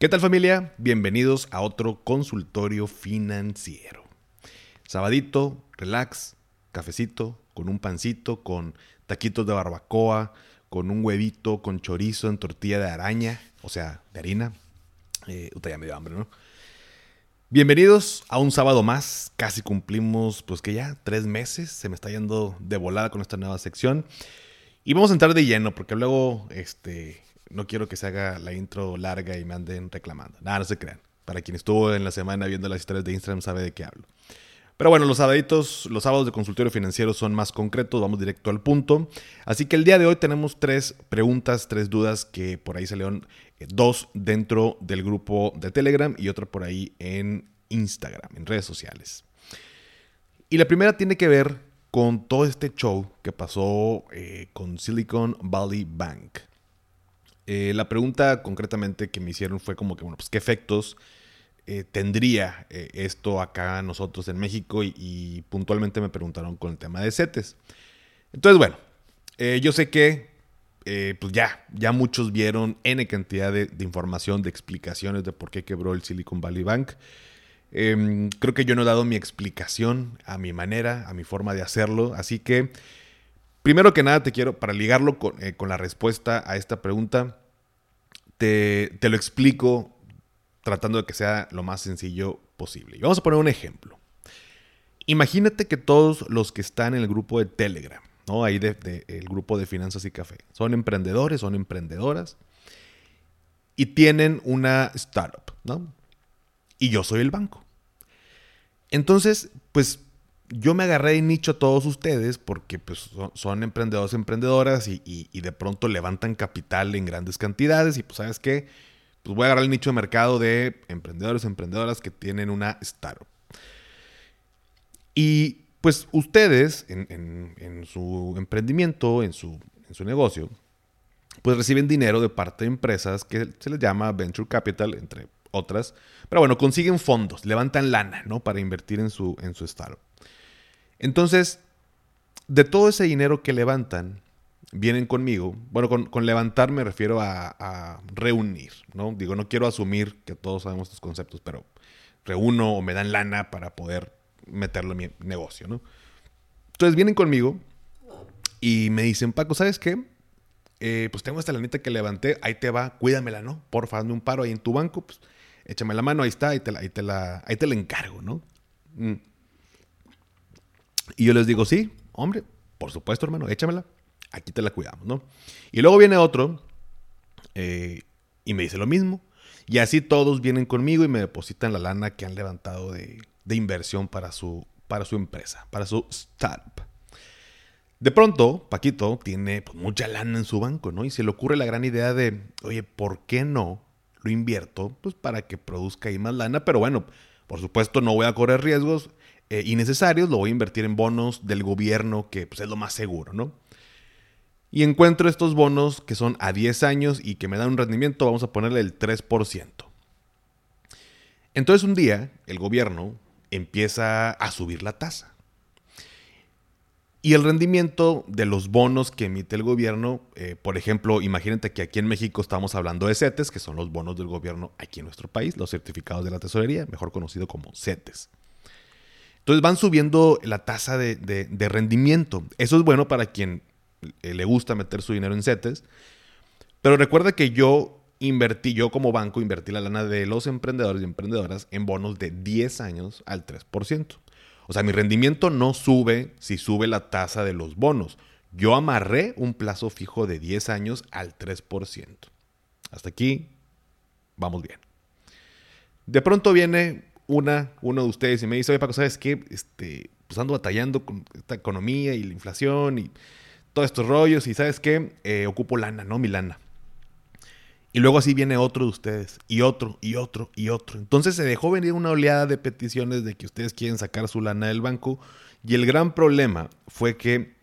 ¿Qué tal familia? Bienvenidos a otro consultorio financiero. Sabadito, relax, cafecito, con un pancito, con taquitos de barbacoa, con un huevito, con chorizo en tortilla de araña, o sea, de harina. Eh, ya me dio hambre, ¿no? Bienvenidos a un sábado más. Casi cumplimos, pues que ya, tres meses. Se me está yendo de volada con esta nueva sección. Y vamos a entrar de lleno, porque luego, este, no quiero que se haga la intro larga y me anden reclamando. Nada, no se crean. Para quien estuvo en la semana viendo las historias de Instagram sabe de qué hablo. Pero bueno, los sábados, los sábados de consultorio financiero son más concretos, vamos directo al punto. Así que el día de hoy tenemos tres preguntas, tres dudas que por ahí salieron eh, dos dentro del grupo de Telegram y otra por ahí en Instagram, en redes sociales. Y la primera tiene que ver con todo este show que pasó eh, con Silicon Valley Bank. Eh, la pregunta concretamente que me hicieron fue como que, bueno, pues qué efectos eh, tendría eh, esto acá nosotros en México y, puntualmente me preguntaron con el tema de CETES. Entonces, bueno, yo sé que pues ya, ya muchos vieron N cantidad de, información, de explicaciones de por qué quebró el Silicon Valley Bank. Em, creo que yo no he dado mi explicación a mi manera, a mi forma de hacerlo, así que primero que nada te quiero, para ligarlo con, con la respuesta a esta pregunta, te, lo explico tratando de que sea lo más sencillo posible. Y vamos a poner un ejemplo. Imagínate que todos los que están en el grupo de Telegram, ¿no? Ahí del de, el grupo de finanzas y café, son emprendedores, son emprendedoras y tienen una startup, ¿no? Y yo soy el banco. Entonces, pues yo me agarré de nicho a todos ustedes porque pues, son, emprendedores, emprendedoras y, de pronto levantan capital en grandes cantidades y pues sabes qué, pues voy a agarrar el nicho de mercado de emprendedores, emprendedoras que tienen una startup. Y pues ustedes en, su emprendimiento, en su, en su negocio, pues reciben dinero de parte de empresas que se les llama venture capital, entre otras. Pero bueno, consiguen fondos, levantan lana, ¿no? Para invertir en su, en su startup. Entonces, de todo ese dinero que levantan, vienen conmigo. Bueno, con, levantar me refiero a, reunir, ¿no? Digo, no quiero asumir que todos sabemos estos conceptos, pero reúno o me dan lana para poder meterlo en mi negocio, ¿no? Entonces vienen conmigo y me dicen, Paco, ¿sabes qué? Eh, pues tengo esta lanita que levanté, ahí te va, cuídamela, ¿no? Porfa, hazme un paro ahí en tu banco, pues échame la mano, ahí está, ahí te la, ahí te la, ahí te la encargo, ¿no? Mm. Y yo les digo, sí, hombre, por supuesto, hermano, échamela. Aquí te la cuidamos, ¿no? Y luego viene otro eh, y me dice lo mismo. Y así todos vienen conmigo y me depositan la lana que han levantado de, inversión para su, para su empresa, para su startup. De pronto, Paquito tiene pues, mucha lana en su banco, ¿no? Y se le ocurre la gran idea de, oye, ¿por qué no lo invierto? Pues para que produzca ahí más lana, pero bueno, por supuesto no voy a correr riesgos eh, innecesarios, lo voy a invertir en bonos del gobierno, que pues, es lo más seguro, ¿no? Y encuentro estos bonos que son a 10 años y que me dan un rendimiento, vamos a ponerle el 3%. Entonces un día el gobierno empieza a subir la tasa. Y el rendimiento de los bonos que emite el gobierno, eh, por ejemplo, imagínate que aquí en México estamos hablando de CETES, que son los bonos del gobierno aquí en nuestro país, los certificados de la tesorería, mejor conocido como CETES. Entonces van subiendo la tasa de, rendimiento. Eso es bueno para quien eh, le gusta meter su dinero en CETES. Pero recuerda que yo invertí, yo como banco invertí la lana de los emprendedores y emprendedoras en bonos de 10 años al 3%. O sea, mi rendimiento no sube si sube la tasa de los bonos. Yo amarré un plazo fijo de 10 años al 3%. Hasta aquí, vamos bien. De pronto viene una, uno de ustedes y me dice, oye Paco, ¿sabes qué? Este, pues ando batallando con esta economía y la inflación y todos estos rollos y ¿sabes qué? Eh, ocupo lana, ¿no? Mi lana. Y luego así viene otro de ustedes, y otro, y otro, y otro. Entonces se dejó venir una oleada de peticiones de que ustedes quieren sacar su lana del banco. Y el gran problema fue que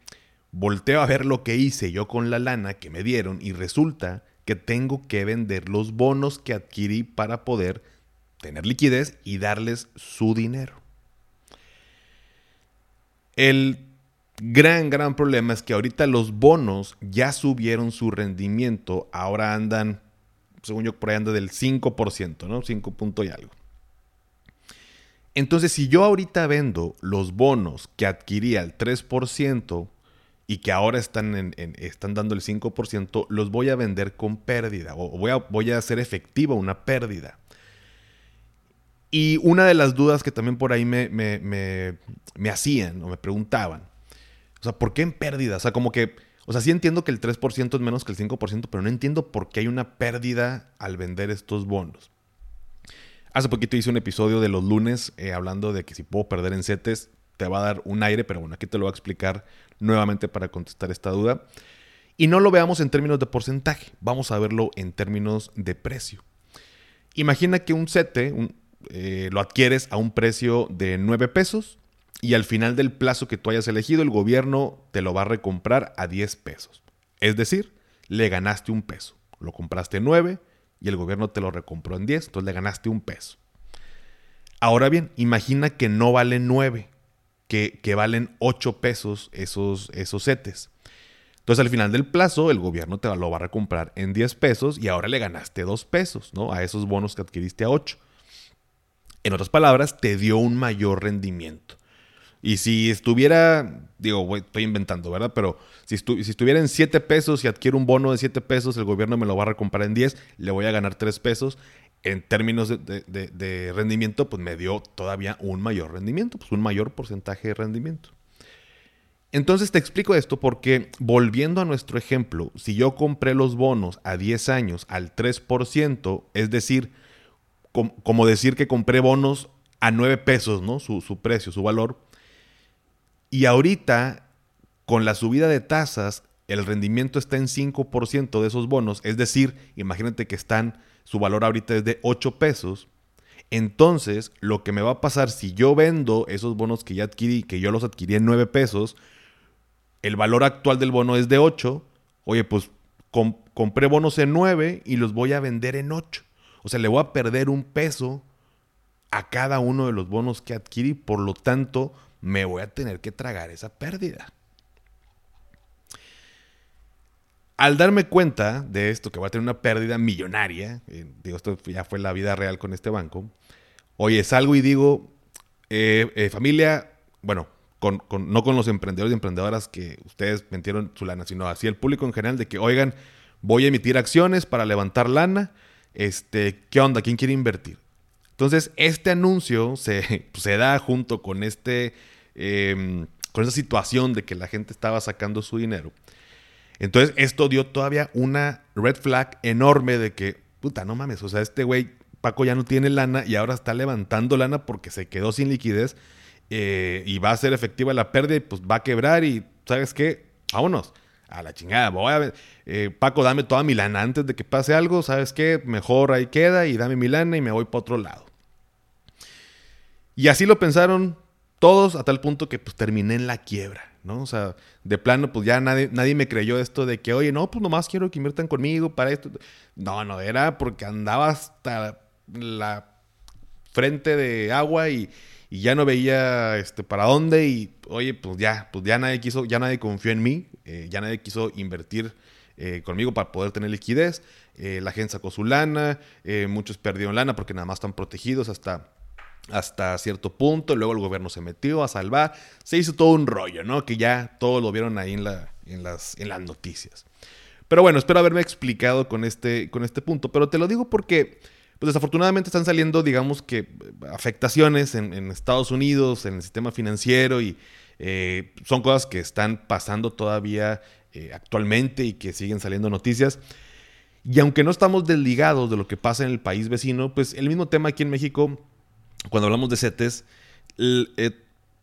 volteo a ver lo que hice yo con la lana que me dieron y resulta que tengo que vender los bonos que adquirí para poder tener liquidez y darles su dinero. El gran, gran problema es que ahorita los bonos ya subieron su rendimiento, ahora andan según yo, por ahí anda del 5%, ¿no? 5 punto y algo. Entonces, si yo ahorita vendo los bonos que adquirí al 3% y que ahora están, están dando el 5%, los voy a vender con pérdida o voy a, voy a hacer efectiva una pérdida. Y una de las dudas que también por ahí me, me, hacían o me preguntaban, o sea, ¿por qué en pérdida? O sea, como que, o sea, sí entiendo que el 3% es menos que el 5%, pero no entiendo por qué hay una pérdida al vender estos bonos. Hace poquito hice un episodio de los lunes eh, hablando de que si puedo perder en CETES, te va a dar un aire, pero bueno, aquí te lo voy a explicar nuevamente para contestar esta duda. Y no lo veamos en términos de porcentaje, vamos a verlo en términos de precio. Imagina que un CETE eh, lo adquieres a un precio de 9 pesos y al final del plazo que tú hayas elegido, el gobierno te lo va a recomprar a 10 pesos. Es decir, le ganaste un peso. Lo compraste 9, y el gobierno te lo recompró en 10, entonces le ganaste un peso. Ahora bien, imagina que no valen 9, que, que valen 8 pesos esos, esos setes. Entonces al final del plazo el gobierno te lo va a recomprar en 10 pesos y ahora le ganaste 2 pesos, ¿no? A esos bonos que adquiriste a 8. En otras palabras, te dio un mayor rendimiento. Y si estuviera, digo, estoy inventando, ¿verdad? Pero si, estuviera en 7 pesos y adquiero un bono de 7 pesos, el gobierno me lo va a recomprar en 10, le voy a ganar 3 pesos. En términos de, rendimiento, pues me dio todavía un mayor rendimiento, pues un mayor porcentaje de rendimiento. Entonces te explico esto porque, volviendo a nuestro ejemplo, si yo compré los bonos a 10 años al 3%, es decir, como decir que compré bonos a 9 pesos, ¿no? Su, su precio, su valor, y ahorita, con la subida de tasas, el rendimiento está en 5% de esos bonos. Es decir, imagínate que están, su valor ahorita es de 8 pesos. Entonces, lo que me va a pasar si yo vendo esos bonos que ya adquirí, que yo los adquirí en 9 pesos, el valor actual del bono es de 8. Oye, pues compré bonos en 9 y los voy a vender en 8. O sea, le voy a perder un peso a cada uno de los bonos que adquirí. Por lo tanto, me voy a tener que tragar esa pérdida. Al darme cuenta de esto, que voy a tener una pérdida millonaria, eh, digo, esto ya fue la vida real con este banco, oye, salgo y digo, eh, eh, familia, bueno, no con los emprendedores y emprendedoras que ustedes metieron su lana, sino así el público en general, de que, oigan, voy a emitir acciones para levantar lana, este, ¿qué onda? ¿Quién quiere invertir? Entonces, este anuncio se, se da junto con este. Em, con esa situación de que la gente estaba sacando su dinero. Entonces, esto dio todavía una red flag enorme de que, puta, no mames, o sea, este güey, Paco ya no tiene lana y ahora está levantando lana porque se quedó sin liquidez eh, y va a ser efectiva la pérdida y pues va a quebrar y, ¿sabes qué? Vámonos a la chingada, voy a ver, eh, Paco, dame toda mi lana antes de que pase algo, ¿sabes qué? Mejor ahí queda y dame mi lana y me voy para otro lado. Y así lo pensaron todos a tal punto que pues terminé en la quiebra, ¿no? O sea, de plano pues ya nadie, nadie me creyó esto de que, oye, no, pues nomás quiero que inviertan conmigo para esto. No, no, era porque andaba hasta la frente de agua y, y ya no veía este, para dónde y, oye, pues ya, pues ya nadie quiso, ya nadie confió en mí, eh, ya nadie quiso invertir eh, conmigo para poder tener liquidez. Eh, la gente sacó su lana, muchos perdieron lana porque nada más están protegidos hasta hasta cierto punto, luego el gobierno se metió a salvar, se hizo todo un rollo, ¿no? Que ya todos lo vieron ahí en, la, en, las, en las noticias. Pero bueno, espero haberme explicado con este, con este punto, pero te lo digo porque, pues desafortunadamente están saliendo, digamos que, afectaciones en, Estados Unidos, en el sistema financiero, y eh, son cosas que están pasando todavía eh, actualmente y que siguen saliendo noticias. Y aunque no estamos desligados de lo que pasa en el país vecino, pues el mismo tema aquí en México cuando hablamos de CETES, eh,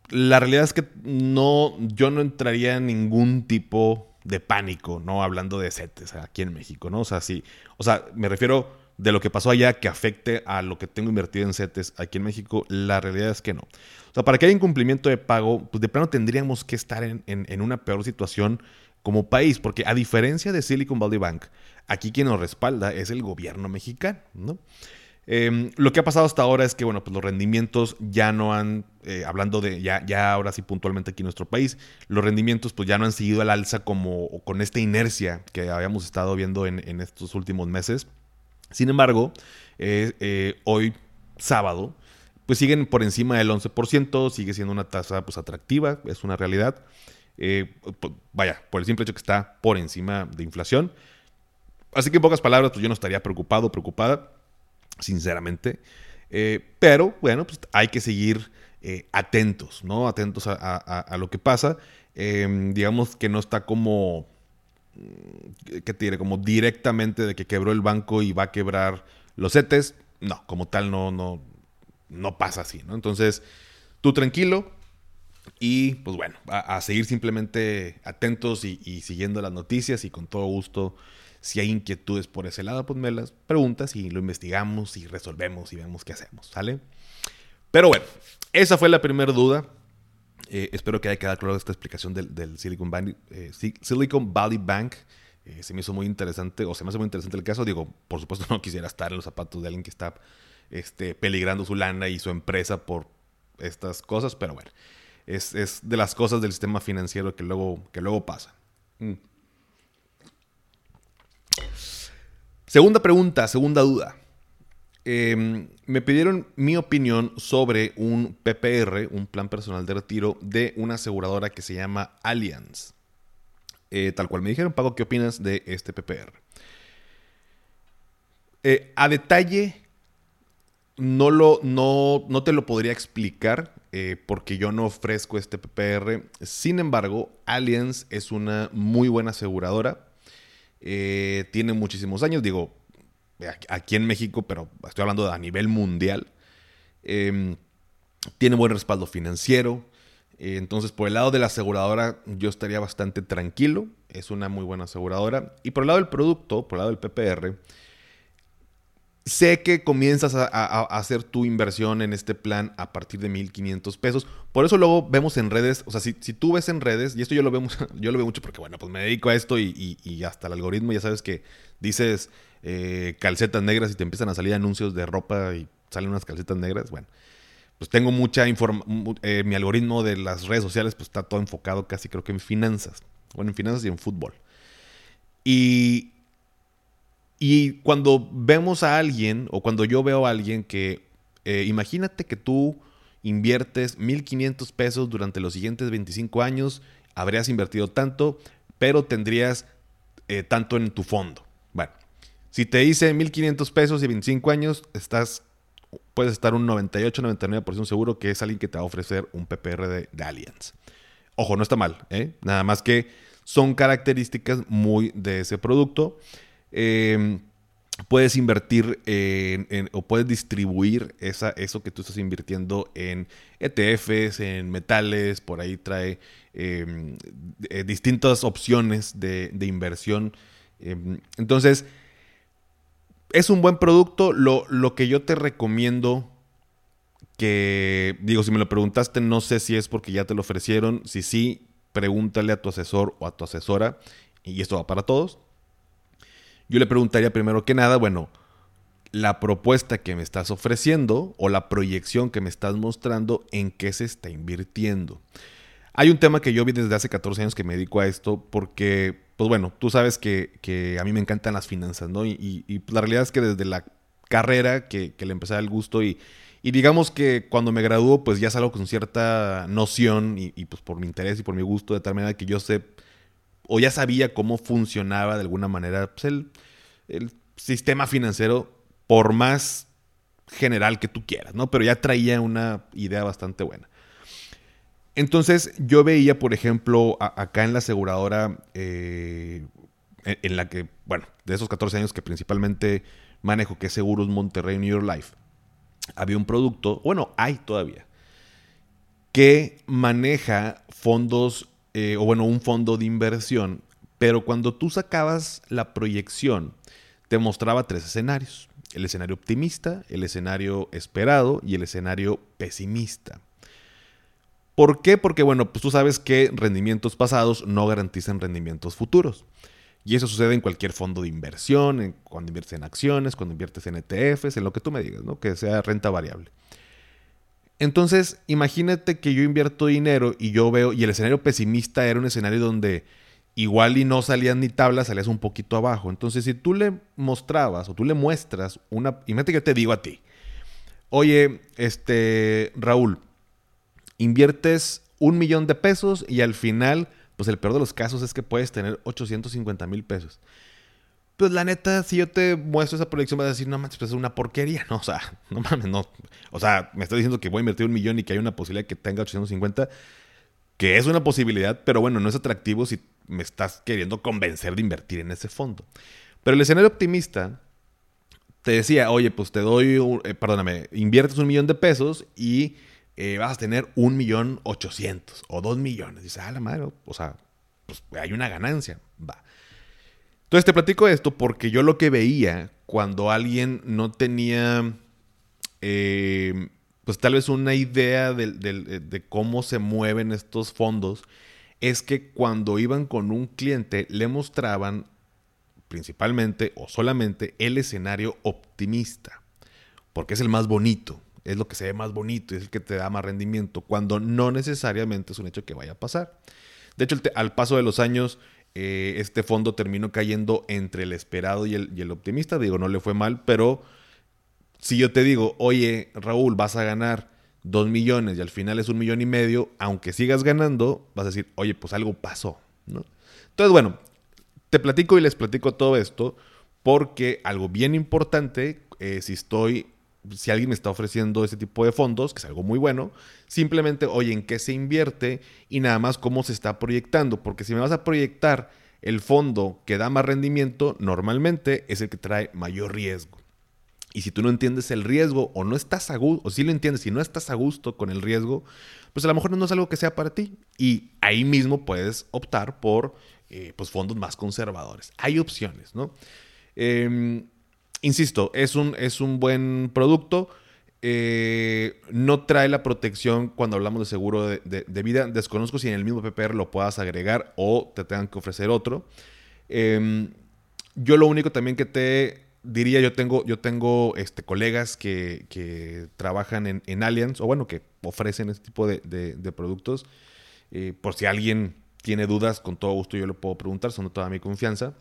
la realidad es que no, yo no entraría en ningún tipo de pánico, ¿no? Hablando de CETES aquí en México, ¿no? O sea, sí, o sea, me refiero de lo que pasó allá que afecte a lo que tengo invertido en CETES aquí en México, la realidad es que no. O sea, para que haya incumplimiento de pago, pues de plano tendríamos que estar en, en una peor situación como país, porque a diferencia de Silicon Valley Bank, aquí quien nos respalda es el gobierno mexicano, ¿no? Em, lo que ha pasado hasta ahora es que, bueno, pues los rendimientos ya no han, eh, hablando de, ya, ya ahora sí puntualmente aquí en nuestro país, los rendimientos pues ya no han seguido al alza como con esta inercia que habíamos estado viendo en, estos últimos meses. Sin embargo, eh, eh, hoy sábado, pues siguen por encima del 11%, sigue siendo una tasa pues atractiva, es una realidad. vaya, por el simple hecho que está por encima de inflación. Así que en pocas palabras, pues yo no estaría preocupado, preocupada, sinceramente. pero bueno, pues hay que seguir atentos, ¿no? Atentos a lo que pasa. Em, digamos que no está como, mm, ¿qué te diré? Como directamente de que quebró el banco y va a quebrar los CETES. No, como tal no, no, no pasa así, ¿no? Entonces, tú tranquilo y pues bueno, a, seguir simplemente atentos y, siguiendo las noticias y con todo gusto. Si hay inquietudes por ese lado, pues me las preguntas y lo investigamos y resolvemos y vemos qué hacemos, ¿sale? Pero bueno, esa fue la primera duda. Eh, espero que haya quedado claro esta explicación del, Silicon, Valley, eh, Silicon, Valley, Bank. Eh, se me hizo muy interesante, o se me hace muy interesante el caso. Digo, por supuesto no quisiera estar en los zapatos de alguien que está este, peligrando su lana y su empresa por estas cosas, pero bueno, es, de las cosas del sistema financiero que luego, que luego pasa. Mm. Segunda pregunta, segunda duda. Em, me pidieron mi opinión sobre un PPR, un plan personal de retiro de una aseguradora que se llama Allianz. Eh, tal cual me dijeron, Pago, ¿qué opinas de este PPR? Eh, a detalle, no, lo, no, no, te lo podría explicar eh, porque yo no ofrezco este PPR. Sin embargo, Allianz es una muy buena aseguradora. tiene muchísimos años, digo, aquí en México, pero estoy hablando a nivel mundial. Em, tiene buen respaldo financiero. Eh, entonces, por el lado de la aseguradora, yo estaría bastante tranquilo. Es una muy buena aseguradora. Y por el lado del producto, por el lado del PPR, sé que comienzas a, hacer tu inversión en este plan a partir de 1500 pesos. Por eso luego vemos en redes, o sea, si, tú ves en redes, y esto yo lo veo, yo lo veo mucho porque, bueno, pues me dedico a esto y, y hasta el algoritmo, ya sabes que dices eh, calcetas negras y te empiezan a salir anuncios de ropa y salen unas calcetas negras, bueno, pues tengo mucha información, eh, mi algoritmo de las redes sociales pues está todo enfocado casi creo que en finanzas, bueno, en finanzas y en fútbol. Y, y cuando vemos a alguien o cuando yo veo a alguien que, eh, imagínate que tú inviertes 1.500 pesos durante los siguientes 25 años, habrías invertido tanto, pero tendrías tanto en tu fondo. Bueno, si te dice 1500 pesos y 25 años, estás, puedes estar un 98, 99% seguro que es alguien que te va a ofrecer un PPR de, de Allianz. Ojo, no está mal, ¿eh? nada más que son características muy de ese producto. Em, puedes invertir en, o puedes distribuir esa, eso que tú estás invirtiendo en ETFs, en metales, por ahí trae em, eh, distintas opciones de, de inversión. Em, entonces, es un buen producto. Lo, lo, que yo te recomiendo, que digo, si me lo preguntaste, no sé si es porque ya te lo ofrecieron. Si sí, pregúntale a tu asesor o a tu asesora. Y esto va para todos. Yo le preguntaría primero que nada, bueno, la propuesta que me estás ofreciendo o la proyección que me estás mostrando, ¿en qué se está invirtiendo? Hay un tema que yo vi desde hace 14 años que me dedico a esto porque pues bueno, tú sabes que, a mí me encantan las finanzas, ¿no? Y, la realidad es que desde la carrera que, le empecé el gusto y, digamos que cuando me graduó, pues ya salgo con cierta noción y, pues por mi interés y por mi gusto, de tal manera que yo sé o ya sabía cómo funcionaba de alguna manera pues, el, el sistema financiero, por más general que tú quieras, ¿no? Pero ya traía una idea bastante buena. Entonces yo veía, por ejemplo, acá en la aseguradora, eh, en, la que, bueno, de esos 14 años que principalmente manejo, que es Seguros Monterrey New York Life, había un producto, bueno, hay todavía, que maneja fondos, eh, o bueno, un fondo de inversión, pero cuando tú sacabas la proyección, te mostraba tres escenarios. El escenario optimista, el escenario esperado y el escenario pesimista. ¿Por qué? Porque, bueno, pues tú sabes que rendimientos pasados no garantizan rendimientos futuros. Y eso sucede en cualquier fondo de inversión, cuando inviertes en acciones, cuando inviertes en ETFs, en lo que tú me digas, ¿no? Que sea renta variable. Entonces, imagínate que yo invierto dinero y yo veo, y el escenario pesimista era un escenario donde igual y no salías ni tablas, salías un poquito abajo. Entonces, si tú le mostrabas o tú le muestras una... Imagínate que yo te digo a ti, oye, este, Raúl, inviertes un millón de pesos y al final, pues el peor de los casos es que puedes tener 850 mil pesos. Pues la neta, si yo te muestro esa proyección, vas a decir, no mames, pues es una porquería, ¿no? O sea, no mames, no. O sea, me estás diciendo que voy a invertir un millón y que hay una posibilidad que tenga 850, que es una posibilidad, pero bueno, no es atractivo si me estás queriendo convencer de invertir en ese fondo. Pero el escenario optimista te decía, oye, pues te doy, eh, perdóname, inviertes un millón de pesos y eh, vas a tener un millón ochocientos o dos millones. Dice, ah, la madre, o sea, pues hay una ganancia. Va. Entonces te platico esto porque yo lo que veía cuando alguien no tenía, eh, pues tal vez una idea de, cómo se mueven estos fondos, es que cuando iban con un cliente le mostraban principalmente o solamente el escenario optimista, porque es el más bonito, es lo que se ve más bonito, es el que te da más rendimiento, cuando no necesariamente es un hecho que vaya a pasar. De hecho, al paso de los años, eh, este fondo terminó cayendo entre el esperado y el, optimista. Digo, no le fue mal, pero si yo te digo, oye, Raúl, vas a ganar dos millones y al final es un millón y medio, aunque sigas ganando, vas a decir, oye, pues algo pasó. Entonces, bueno, te platico y les platico todo esto porque algo bien importante, eh, si estoy, si alguien me está ofreciendo ese tipo de fondos, que es algo muy bueno, simplemente, oye, en qué se invierte y nada más cómo se está proyectando. Porque si me vas a proyectar el fondo que da más rendimiento, normalmente es el que trae mayor riesgo. Y si tú no entiendes el riesgo o no estás a gusto, o si lo entiendes y no estás a gusto con el riesgo, pues a lo mejor no es algo que sea para ti. Y ahí mismo puedes optar por eh, pues fondos más conservadores. Hay opciones, ¿no? Em, insisto, es un, es un buen producto. Eh, no trae la protección cuando hablamos de seguro de, vida. Desconozco si en el mismo PPR lo puedas agregar o te tengan que ofrecer otro. Em, yo lo único también que te diría, yo tengo, yo tengo este, colegas que, trabajan en, en, Allianz, o bueno, que ofrecen este tipo de, productos. Eh, por si alguien tiene dudas, con todo gusto yo le puedo preguntar, son de toda mi confianza.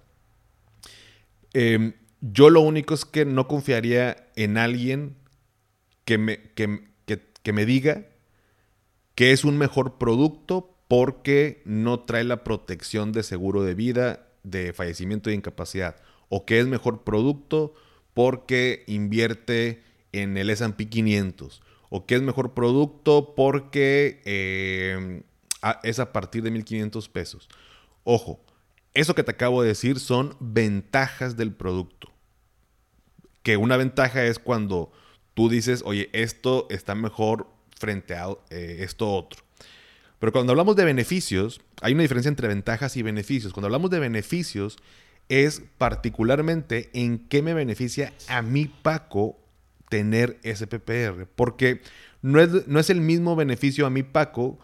Em, yo lo único es que no confiaría en alguien que me, que, me diga que es un mejor producto porque no trae la protección de seguro de vida, de fallecimiento e incapacidad. O que es mejor producto porque invierte en el SP 500. O que es mejor producto porque eh, es a partir de 1500 pesos. Ojo, eso que te acabo de decir son ventajas del producto. Que una ventaja es cuando tú dices, oye, esto está mejor frente a eh, esto otro. Pero cuando hablamos de beneficios, hay una diferencia entre ventajas y beneficios. Cuando hablamos de beneficios, es particularmente en qué me beneficia a mí, Paco, tener ese PPR. Porque no es, no es el mismo beneficio a mí, Paco,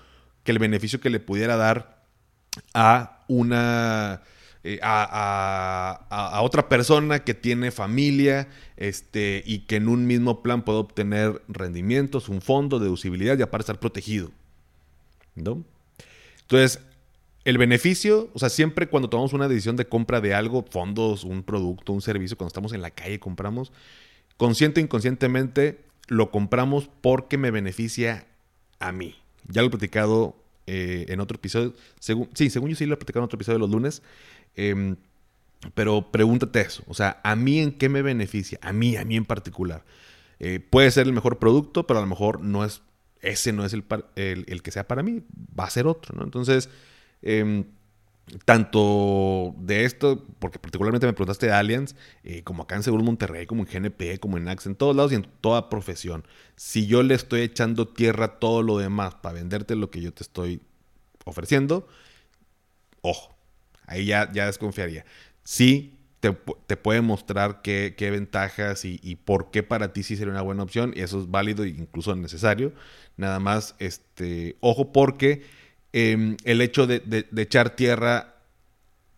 que el beneficio que le pudiera dar a una eh, a, otra persona que tiene familia este, y que en un mismo plan puede obtener rendimientos, un fondo, deducibilidad y aparte estar protegido. ¿no? Entonces, el beneficio, o sea, siempre cuando tomamos una decisión de compra de algo, fondos, un producto, un servicio, cuando estamos en la calle compramos, consciente o inconscientemente lo compramos porque me beneficia a mí. Ya lo he platicado eh, en otro episodio. sí, según yo sí lo he platicado en otro episodio de los lunes. Em, pero pregúntate eso, o sea, ¿a mí en qué me beneficia? A mí, a mí en particular. Eh, puede ser el mejor producto, pero a lo mejor no es, ese no es el, el, que sea para mí, va a ser otro, ¿no? Entonces, em, tanto de esto, porque particularmente me preguntaste de Allianz, eh, como acá en Seguro Monterrey, como en GNP, como en Axe, en todos lados y en toda profesión. Si yo le estoy echando tierra a todo lo demás para venderte lo que yo te estoy ofreciendo, ojo, Ahí ya, ya desconfiaría. Sí, te, puede mostrar qué, ventajas y, por qué para ti sí sería una buena opción. Y eso es válido e incluso necesario. Nada más, este, ojo, porque em, el hecho de, echar tierra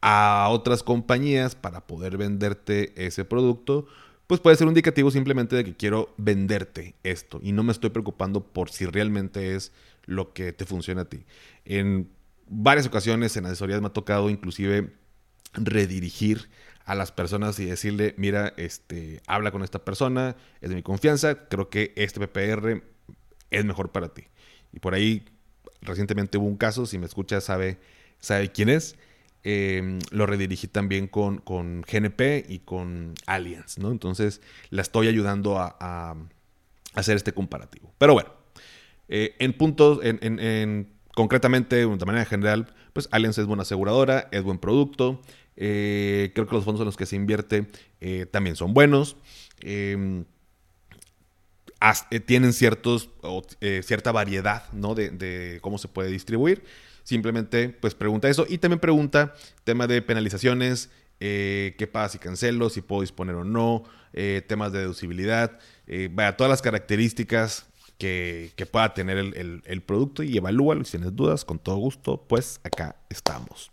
a otras compañías para poder venderte ese producto, pues puede ser un indicativo simplemente de que quiero venderte esto y no me estoy preocupando por si realmente es lo que te funciona a ti. En varias ocasiones en asesorías me ha tocado inclusive redirigir a las personas y decirle, mira, este, habla con esta persona, es de mi confianza, creo que este PPR es mejor para ti. Y por ahí recientemente hubo un caso, si me escucha sabe, sabe quién es. Em, lo redirigí también con, con, GNP y con Allianz, ¿no? Entonces la estoy ayudando a, hacer este comparativo. Pero bueno, eh, en puntos, en, concretamente, de manera general, pues Allianz es buena aseguradora, es buen producto. Eh, creo que los fondos en los que se invierte eh, también son buenos. Em, tienen ciertos, cierta variedad ¿no? de, cómo se puede distribuir. Simplemente pues pregunta eso y también pregunta tema de penalizaciones, eh, qué pasa si cancelo, si puedo disponer o no, eh, temas de deducibilidad, eh, vaya, todas las características que, pueda tener el, producto y evalúalo. Si tienes dudas, con todo gusto, pues acá estamos.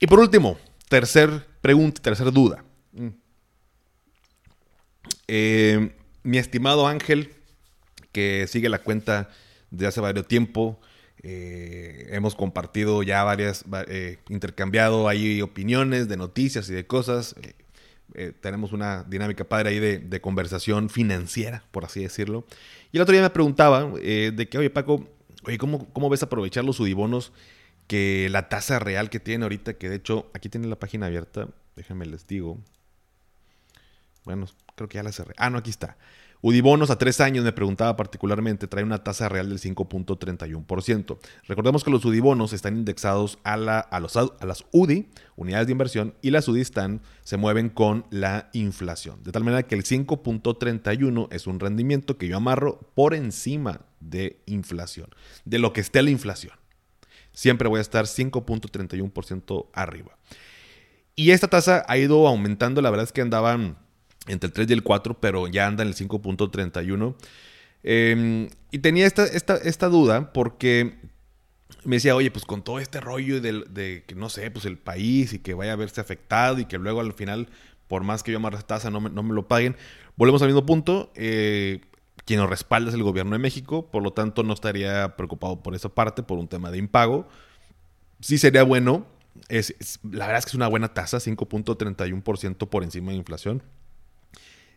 Y por último, tercer pregunta, tercer duda. Mm. mi estimado Ángel, que sigue la cuenta de hace varios tiempo, eh, hemos compartido ya varias, eh, intercambiado ahí opiniones de noticias y de cosas. Eh, tenemos una dinámica padre ahí de, conversación financiera, por así decirlo. Y el otro día me preguntaba de que, oye Paco, oye, ¿cómo, ¿cómo ves aprovechar los sudibonos que la tasa real que tiene ahorita, que de hecho aquí tiene la página abierta, déjenme les digo. Bueno, creo que ya la cerré. Ah, no, aquí está. Udibonos a tres años, me preguntaba particularmente, trae una tasa real del 5.31%. Recordemos que los Udibonos están indexados a, la, a, los, a las UDI, unidades de inversión, y las UDI están, se mueven con la inflación. De tal manera que el 5.31 es un rendimiento que yo amarro por encima de inflación, de lo que esté la inflación. Siempre voy a estar 5.31% arriba. Y esta tasa ha ido aumentando, la verdad es que andaban entre el 3 y el 4, pero ya anda en el 5.31. Em, y tenía esta, esta, esta, duda porque me decía, oye, pues con todo este rollo de, que no sé, pues el país y que vaya a verse afectado y que luego al final, por más que yo amarre tasa, no me, no me lo paguen. Volvemos al mismo punto. Eh, quien nos respalda es el gobierno de México, por lo tanto no estaría preocupado por esa parte, por un tema de impago. Sí sería bueno, es, la verdad es que es una buena tasa, 5.31% por encima de inflación.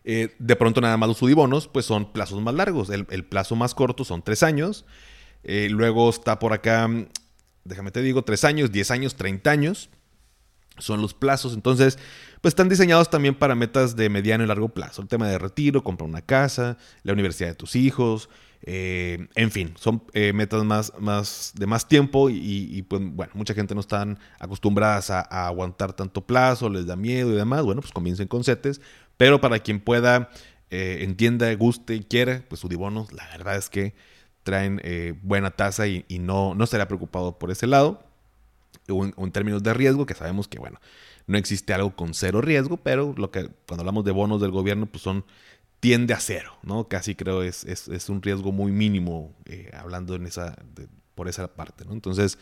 Eh, de pronto nada más los sudibonos, pues son plazos más largos. El, plazo más corto son tres años. Eh, luego está por acá, déjame te digo, tres años, diez años, treinta años. Son los plazos. Entonces, pues están diseñados también para metas de mediano y largo plazo. El tema de retiro, comprar una casa, la universidad de tus hijos. Eh, en fin, son metas más, más, de más tiempo y, pues bueno, mucha gente no están acostumbradas a, a, aguantar tanto plazo, les da miedo y demás. Bueno, pues comiencen con CETES, pero para quien pueda, eh, entienda, guste y quiera, pues Udibonos, la verdad es que traen eh, buena tasa y, no, no estaría preocupado por ese lado. En, términos de riesgo, que sabemos que, bueno, no existe algo con cero riesgo, pero lo que cuando hablamos de bonos del gobierno, pues son tiende a cero, ¿no? Casi creo es, es, un riesgo muy mínimo, eh, hablando en esa, por esa parte, ¿no? Entonces,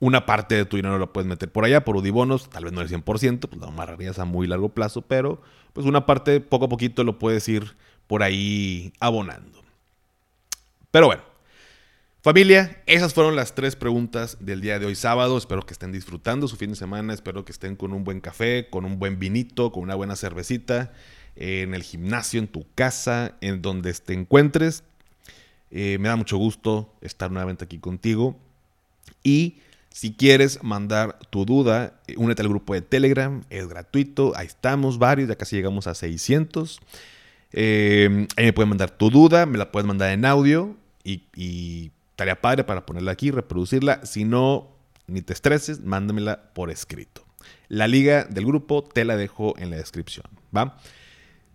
una parte de tu dinero lo puedes meter por allá, por Udibonos, tal vez no el 100%, pues lo amarrarías a muy largo plazo, pero pues una parte poco a poquito lo puedes ir por ahí abonando. Pero bueno, familia, esas fueron las tres preguntas del día de hoy sábado. Espero que estén disfrutando su fin de semana, espero que estén con un buen café, con un buen vinito, con una buena cervecita, en el gimnasio, en tu casa, en donde te encuentres. Eh, me da mucho gusto estar nuevamente aquí contigo. Y si quieres mandar tu duda, eh, únete al grupo de Telegram, es gratuito, ahí estamos varios, ya casi llegamos a 600. Eh, ahí me puedes mandar tu duda, me la puedes mandar en audio y, y padre para ponerla aquí, reproducirla. Si no, ni te estreses, mándamela por escrito. La liga del grupo te la dejo en la descripción, ¿va?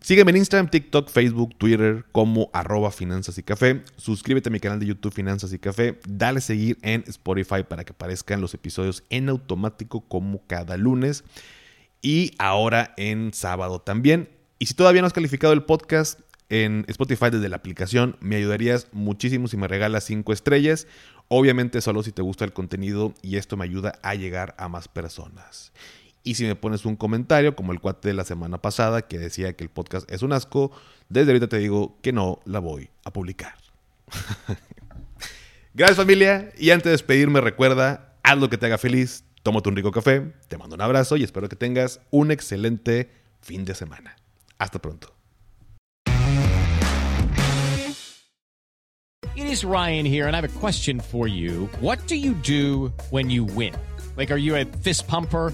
Sígueme en Instagram, TikTok, Facebook, Twitter como arroba finanzas y café. Suscríbete a mi canal de YouTube Finanzas y Café. Dale seguir en Spotify para que aparezcan los episodios en automático como cada lunes. Y ahora en sábado también. Y si todavía no has calificado el podcast en Spotify desde la aplicación, me ayudarías muchísimo si me regalas 5 estrellas. Obviamente solo si te gusta el contenido y esto me ayuda a llegar a más personas. Y si me pones un comentario, como el cuate de la semana pasada que decía que el podcast es un asco, desde ahorita te digo que no la voy a publicar. Gracias familia. Y antes de despedirme recuerda, haz lo que te haga feliz, tómate un rico café, te mando un abrazo y espero que tengas un excelente fin de semana. Hasta pronto. It Ryan here, and I have a question for you. What do you do when fist pumper?